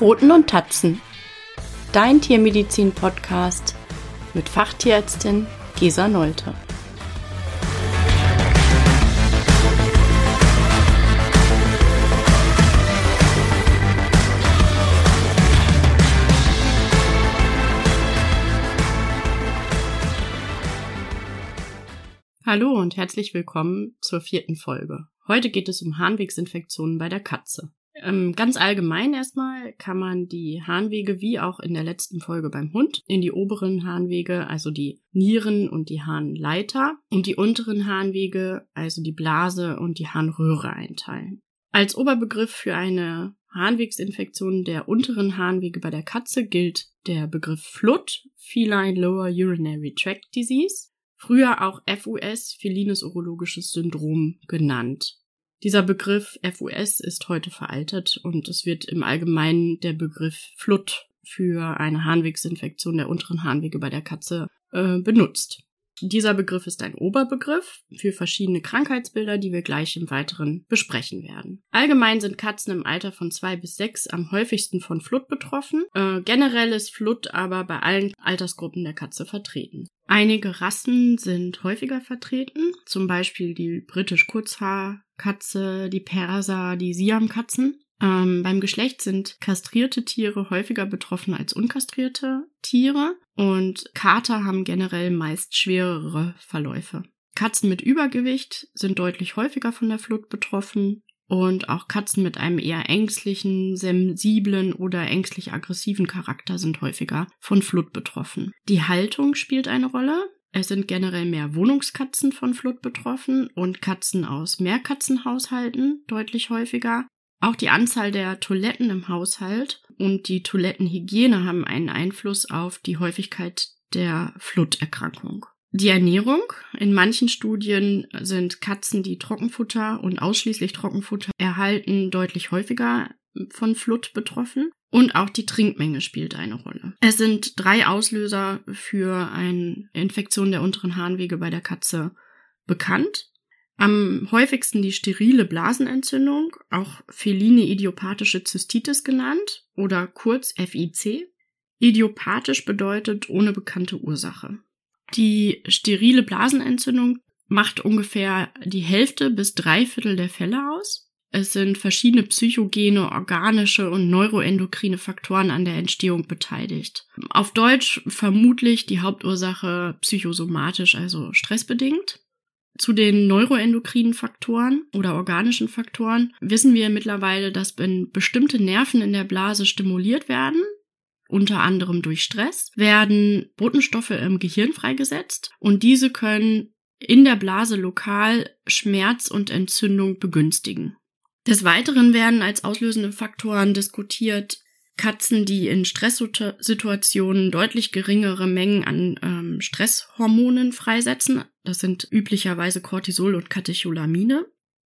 Pfoten und Tatzen. Dein Tiermedizin-Podcast mit Fachtierärztin Gesa Nolte. Hallo und herzlich willkommen zur vierten Folge. Heute geht es um Harnwegsinfektionen bei der Katze. Ähm, ganz allgemein erstmal kann man die Harnwege wie auch in der letzten Folge beim Hund in die oberen Harnwege, also die Nieren und die Harnleiter und die unteren Harnwege, also die Blase und die Harnröhre einteilen. Als Oberbegriff für eine Harnwegsinfektion der unteren Harnwege bei der Katze gilt der Begriff FLUT, Feline Lower Urinary Tract Disease, früher auch FUS, felines urologisches Syndrom genannt. Dieser Begriff FUS ist heute veraltet und es wird im Allgemeinen der Begriff Flut für eine Harnwegsinfektion der unteren Harnwege bei der Katze äh, benutzt. Dieser Begriff ist ein Oberbegriff für verschiedene Krankheitsbilder, die wir gleich im Weiteren besprechen werden. Allgemein sind Katzen im Alter von zwei bis sechs am häufigsten von Flut betroffen. Äh, generell ist Flut aber bei allen Altersgruppen der Katze vertreten. Einige Rassen sind häufiger vertreten, zum Beispiel die britisch Kurzhaarkatze, die Perser, die Siamkatzen. Ähm, beim Geschlecht sind kastrierte Tiere häufiger betroffen als unkastrierte Tiere und Kater haben generell meist schwerere Verläufe. Katzen mit Übergewicht sind deutlich häufiger von der Flut betroffen und auch Katzen mit einem eher ängstlichen, sensiblen oder ängstlich aggressiven Charakter sind häufiger von Flut betroffen. Die Haltung spielt eine Rolle. Es sind generell mehr Wohnungskatzen von Flut betroffen und Katzen aus Mehrkatzenhaushalten deutlich häufiger. Auch die Anzahl der Toiletten im Haushalt und die Toilettenhygiene haben einen Einfluss auf die Häufigkeit der Fluterkrankung. Die Ernährung. In manchen Studien sind Katzen, die Trockenfutter und ausschließlich Trockenfutter erhalten, deutlich häufiger von Flut betroffen. Und auch die Trinkmenge spielt eine Rolle. Es sind drei Auslöser für eine Infektion der unteren Harnwege bei der Katze bekannt. Am häufigsten die sterile Blasenentzündung, auch feline idiopathische Zystitis genannt oder kurz FIC. Idiopathisch bedeutet ohne bekannte Ursache. Die sterile Blasenentzündung macht ungefähr die Hälfte bis drei Viertel der Fälle aus. Es sind verschiedene psychogene, organische und neuroendokrine Faktoren an der Entstehung beteiligt. Auf Deutsch vermutlich die Hauptursache psychosomatisch, also stressbedingt. Zu den neuroendokrinen Faktoren oder organischen Faktoren wissen wir mittlerweile, dass wenn bestimmte Nerven in der Blase stimuliert werden, unter anderem durch Stress, werden Botenstoffe im Gehirn freigesetzt und diese können in der Blase lokal Schmerz und Entzündung begünstigen. Des Weiteren werden als auslösende Faktoren diskutiert Katzen, die in Stresssituationen deutlich geringere Mengen an ähm, Stresshormonen freisetzen. Das sind üblicherweise Cortisol und Katecholamine.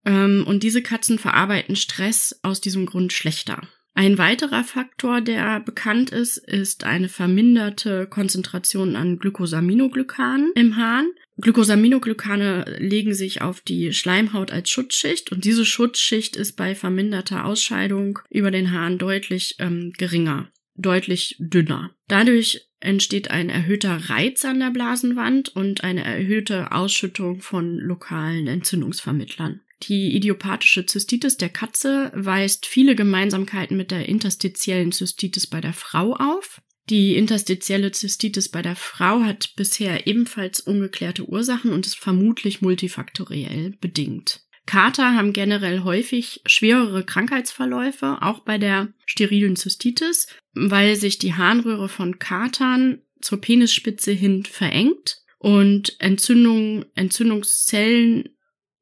Ähm, und diese Katzen verarbeiten Stress aus diesem Grund schlechter. Ein weiterer Faktor, der bekannt ist, ist eine verminderte Konzentration an Glycosaminoglykanen im Hahn. Glycosaminoglycane legen sich auf die Schleimhaut als Schutzschicht und diese Schutzschicht ist bei verminderter Ausscheidung über den Hahn deutlich ähm, geringer, deutlich dünner. Dadurch entsteht ein erhöhter Reiz an der Blasenwand und eine erhöhte Ausschüttung von lokalen Entzündungsvermittlern. Die idiopathische Zystitis der Katze weist viele Gemeinsamkeiten mit der interstitiellen Zystitis bei der Frau auf. Die interstitielle Zystitis bei der Frau hat bisher ebenfalls ungeklärte Ursachen und ist vermutlich multifaktoriell bedingt. Kater haben generell häufig schwerere Krankheitsverläufe, auch bei der sterilen Zystitis, weil sich die Harnröhre von Katern zur Penisspitze hin verengt und Entzündungen, Entzündungszellen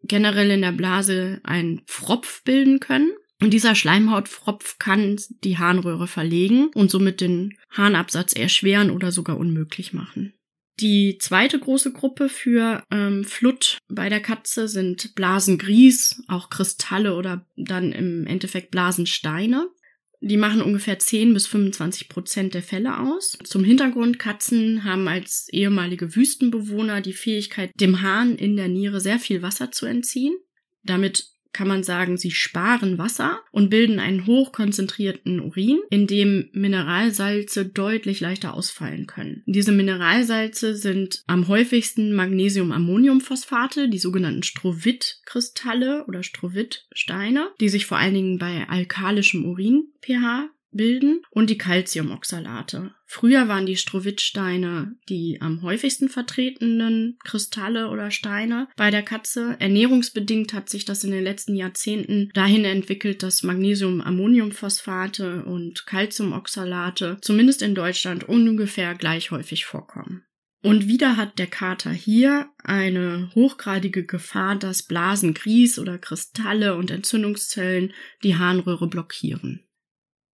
generell in der Blase einen Pfropf bilden können. Und dieser Schleimhautpfropf kann die Harnröhre verlegen und somit den Harnabsatz erschweren oder sogar unmöglich machen. Die zweite große Gruppe für ähm, Flut bei der Katze sind Blasengries, auch Kristalle oder dann im Endeffekt Blasensteine. Die machen ungefähr 10 bis 25 Prozent der Fälle aus. Zum Hintergrund, Katzen haben als ehemalige Wüstenbewohner die Fähigkeit, dem Hahn in der Niere sehr viel Wasser zu entziehen. Damit kann man sagen, sie sparen Wasser und bilden einen hochkonzentrierten Urin, in dem Mineralsalze deutlich leichter ausfallen können. Diese Mineralsalze sind am häufigsten Magnesium-Ammoniumphosphate, die sogenannten Strovit-Kristalle oder Strovit-Steine, die sich vor allen Dingen bei alkalischem Urin-pH bilden und die Calciumoxalate. Früher waren die Strowitzsteine die am häufigsten vertretenen Kristalle oder Steine bei der Katze. Ernährungsbedingt hat sich das in den letzten Jahrzehnten dahin entwickelt, dass Magnesium-Ammoniumphosphate und Calciumoxalate zumindest in Deutschland ungefähr gleich häufig vorkommen. Und wieder hat der Kater hier eine hochgradige Gefahr, dass Blasen, Grieß oder Kristalle und Entzündungszellen die Harnröhre blockieren.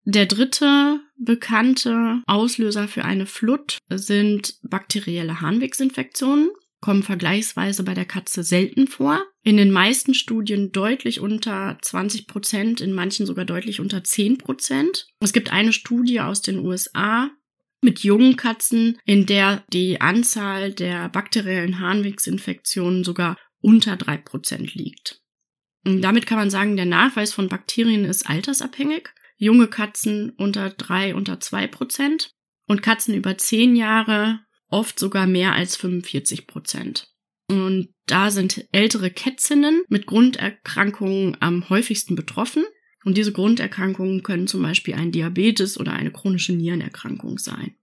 Der dritte bekannte Auslöser für eine Flut sind bakterielle Harnwegsinfektionen, kommen vergleichsweise bei der Katze selten vor. In den meisten Studien deutlich unter 20 Prozent, in manchen sogar deutlich unter 10 Prozent. Es gibt eine Studie aus den USA mit jungen Katzen, in der die Anzahl der bakteriellen Harnwegsinfektionen sogar unter drei Prozent liegt. Und damit kann man sagen, der Nachweis von Bakterien ist altersabhängig junge Katzen unter drei, unter zwei Prozent und Katzen über zehn Jahre oft sogar mehr als 45 Prozent. Und da sind ältere Kätzinnen mit Grunderkrankungen am häufigsten betroffen. Und diese Grunderkrankungen können zum Beispiel ein Diabetes oder eine chronische Nierenerkrankung sein.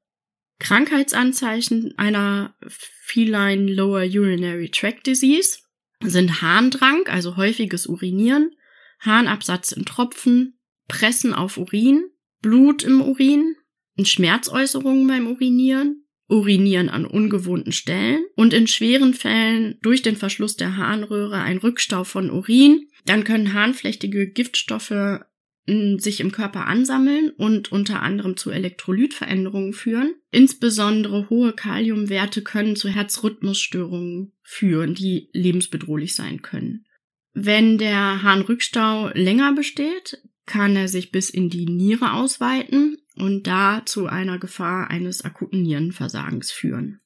Krankheitsanzeichen einer Feline Lower Urinary Tract Disease sind Harndrang, also häufiges Urinieren, Harnabsatz in Tropfen, Pressen auf Urin, Blut im Urin, Schmerzäußerungen beim Urinieren, Urinieren an ungewohnten Stellen und in schweren Fällen durch den Verschluss der Harnröhre ein Rückstau von Urin. Dann können harnflechtige Giftstoffe hm, sich im Körper ansammeln und unter anderem zu Elektrolytveränderungen führen. Insbesondere hohe Kaliumwerte können zu Herzrhythmusstörungen führen, die lebensbedrohlich sein können. Wenn der Harnrückstau länger besteht, kann er sich bis in die Niere ausweiten und da zu einer Gefahr eines akuten Nierenversagens führen.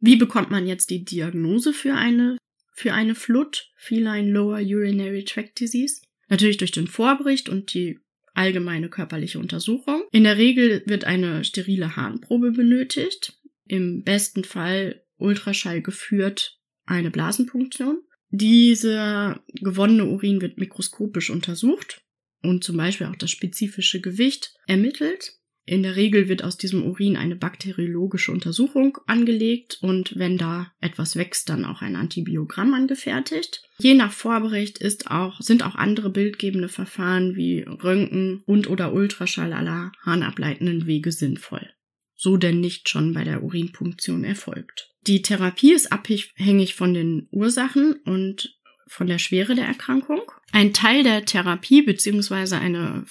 Wie bekommt man jetzt die Diagnose für eine, für eine FLUT, Feline Lower Urinary Tract Disease? Natürlich durch den Vorbericht und die allgemeine körperliche Untersuchung. In der Regel wird eine sterile Harnprobe benötigt. Im besten Fall Ultraschall geführt eine Blasenpunktion. Dieser gewonnene Urin wird mikroskopisch untersucht und zum Beispiel auch das spezifische Gewicht ermittelt. In der Regel wird aus diesem Urin eine bakteriologische Untersuchung angelegt und wenn da etwas wächst, dann auch ein Antibiogramm angefertigt. Je nach Vorbericht ist auch, sind auch andere bildgebende Verfahren wie Röntgen und oder Ultraschall aller harnableitenden Wege sinnvoll. So denn nicht schon bei der Urinpunktion erfolgt. Die Therapie ist abhängig von den Ursachen und von der Schwere der Erkrankung. Ein Teil der Therapie beziehungsweise eine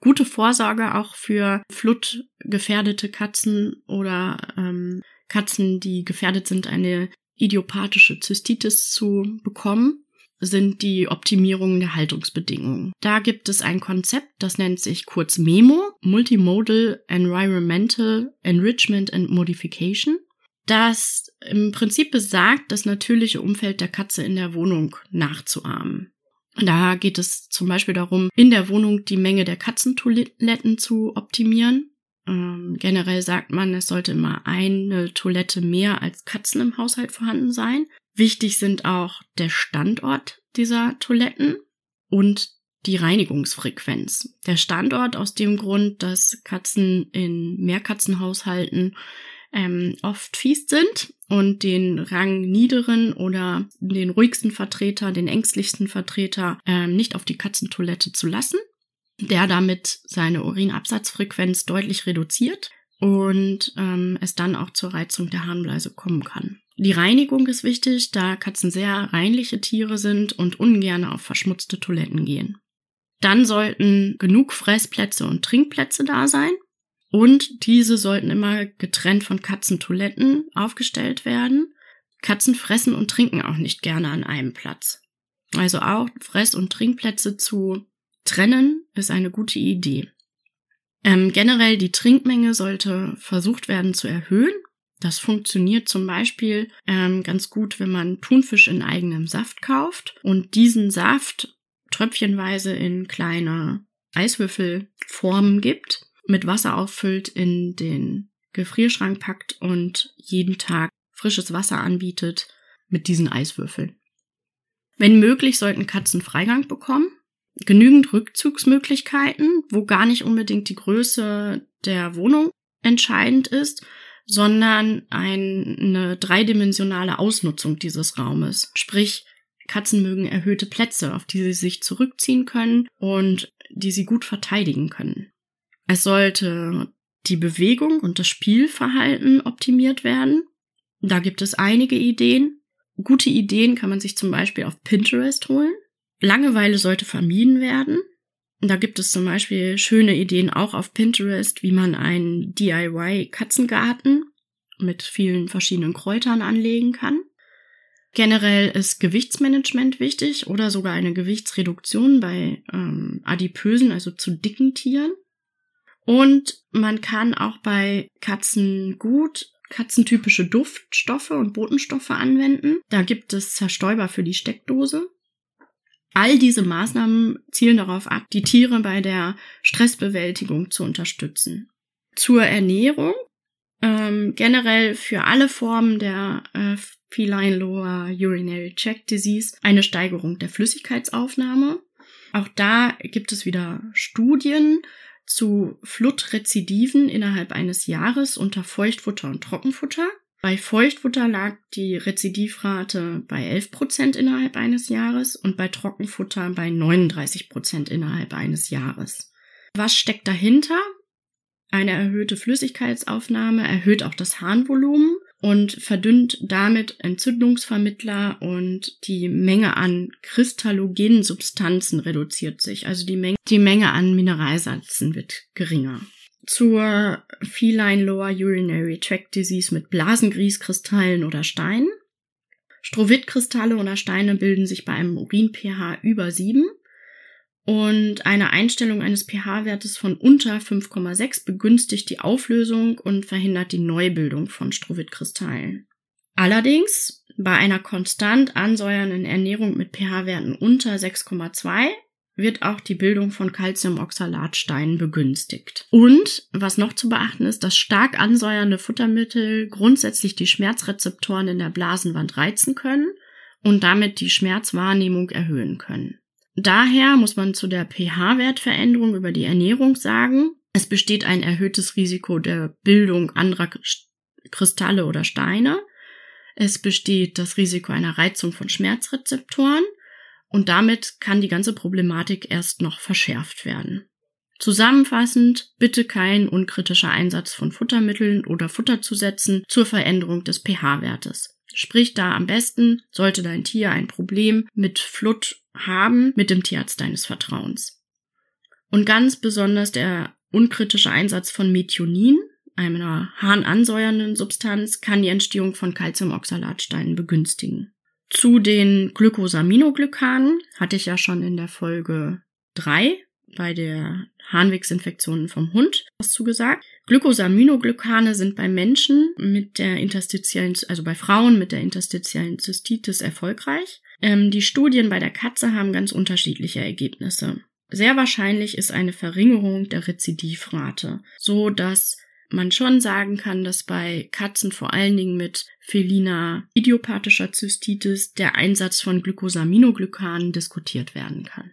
gute Vorsorge auch für flutgefährdete Katzen oder ähm, Katzen, die gefährdet sind, eine idiopathische Zystitis zu bekommen, sind die Optimierungen der Haltungsbedingungen. Da gibt es ein Konzept, das nennt sich kurz MEMO, Multimodal Environmental Enrichment and Modification das im Prinzip besagt, das natürliche Umfeld der Katze in der Wohnung nachzuahmen. Da geht es zum Beispiel darum, in der Wohnung die Menge der Katzentoiletten zu optimieren. Ähm, generell sagt man, es sollte immer eine Toilette mehr als Katzen im Haushalt vorhanden sein. Wichtig sind auch der Standort dieser Toiletten und die Reinigungsfrequenz. Der Standort aus dem Grund, dass Katzen in Mehrkatzenhaushalten ähm, oft fies sind und den Rang niederen oder den ruhigsten Vertreter, den ängstlichsten Vertreter ähm, nicht auf die Katzentoilette zu lassen, der damit seine Urinabsatzfrequenz deutlich reduziert und ähm, es dann auch zur Reizung der Harnbleise kommen kann. Die Reinigung ist wichtig, da Katzen sehr reinliche Tiere sind und ungern auf verschmutzte Toiletten gehen. Dann sollten genug Fressplätze und Trinkplätze da sein. Und diese sollten immer getrennt von Katzentoiletten aufgestellt werden. Katzen fressen und trinken auch nicht gerne an einem Platz. Also auch Fress- und Trinkplätze zu trennen ist eine gute Idee. Ähm, generell die Trinkmenge sollte versucht werden zu erhöhen. Das funktioniert zum Beispiel ähm, ganz gut, wenn man Thunfisch in eigenem Saft kauft und diesen Saft tröpfchenweise in kleine Eiswürfelformen gibt, mit Wasser auffüllt, in den Gefrierschrank packt und jeden Tag frisches Wasser anbietet mit diesen Eiswürfeln. Wenn möglich, sollten Katzen Freigang bekommen. Genügend Rückzugsmöglichkeiten, wo gar nicht unbedingt die Größe der Wohnung entscheidend ist, sondern eine dreidimensionale Ausnutzung dieses Raumes. Sprich, Katzen mögen erhöhte Plätze, auf die sie sich zurückziehen können und die sie gut verteidigen können. Es sollte die Bewegung und das Spielverhalten optimiert werden. Da gibt es einige Ideen. Gute Ideen kann man sich zum Beispiel auf Pinterest holen. Langeweile sollte vermieden werden. Da gibt es zum Beispiel schöne Ideen auch auf Pinterest, wie man einen DIY-Katzengarten mit vielen verschiedenen Kräutern anlegen kann. Generell ist Gewichtsmanagement wichtig oder sogar eine Gewichtsreduktion bei ähm, adipösen, also zu dicken Tieren. Und man kann auch bei Katzen gut katzentypische Duftstoffe und Botenstoffe anwenden. Da gibt es Zerstäuber für die Steckdose. All diese Maßnahmen zielen darauf ab, die Tiere bei der Stressbewältigung zu unterstützen. Zur Ernährung. Ähm, generell für alle Formen der äh, Feline Lower Urinary Tract Disease eine Steigerung der Flüssigkeitsaufnahme. Auch da gibt es wieder Studien zu Flutrezidiven innerhalb eines Jahres unter Feuchtfutter und Trockenfutter. Bei Feuchtfutter lag die Rezidivrate bei 11 Prozent innerhalb eines Jahres und bei Trockenfutter bei 39 Prozent innerhalb eines Jahres. Was steckt dahinter? Eine erhöhte Flüssigkeitsaufnahme erhöht auch das Harnvolumen und verdünnt damit Entzündungsvermittler und die Menge an kristallogenen Substanzen reduziert sich. Also die Menge, die Menge an Mineralsalzen wird geringer. Zur Feline Lower Urinary Tract Disease mit Blasengrießkristallen oder Steinen. Strowitkristalle oder Steine bilden sich bei einem Urin-pH über 7 und eine Einstellung eines pH-Wertes von unter 5,6 begünstigt die Auflösung und verhindert die Neubildung von Strowitkristallen. Allerdings bei einer konstant ansäuernden Ernährung mit pH-Werten unter 6,2 wird auch die Bildung von Calciumoxalatsteinen begünstigt. Und was noch zu beachten ist, dass stark ansäuernde Futtermittel grundsätzlich die Schmerzrezeptoren in der Blasenwand reizen können und damit die Schmerzwahrnehmung erhöhen können. Daher muss man zu der pH-Wertveränderung über die Ernährung sagen, es besteht ein erhöhtes Risiko der Bildung anderer Kristalle oder Steine. Es besteht das Risiko einer Reizung von Schmerzrezeptoren und damit kann die ganze Problematik erst noch verschärft werden. Zusammenfassend, bitte kein unkritischer Einsatz von Futtermitteln oder Futterzusätzen zur Veränderung des pH-Wertes. Sprich da am besten, sollte dein Tier ein Problem mit Flut haben, mit dem Tierarzt deines Vertrauens. Und ganz besonders der unkritische Einsatz von Methionin, einer harnansäuernden Substanz, kann die Entstehung von Calciumoxalatsteinen begünstigen. Zu den Glycosaminoglykanen hatte ich ja schon in der Folge 3 bei der Harnwegsinfektion vom Hund was zugesagt. Glycosaminoglycane sind bei Menschen mit der interstitiellen, also bei Frauen mit der interstitiellen Zystitis erfolgreich. Ähm, die Studien bei der Katze haben ganz unterschiedliche Ergebnisse. Sehr wahrscheinlich ist eine Verringerung der Rezidivrate, so dass man schon sagen kann, dass bei Katzen vor allen Dingen mit feliner idiopathischer Zystitis der Einsatz von Glycosaminoglykanen diskutiert werden kann.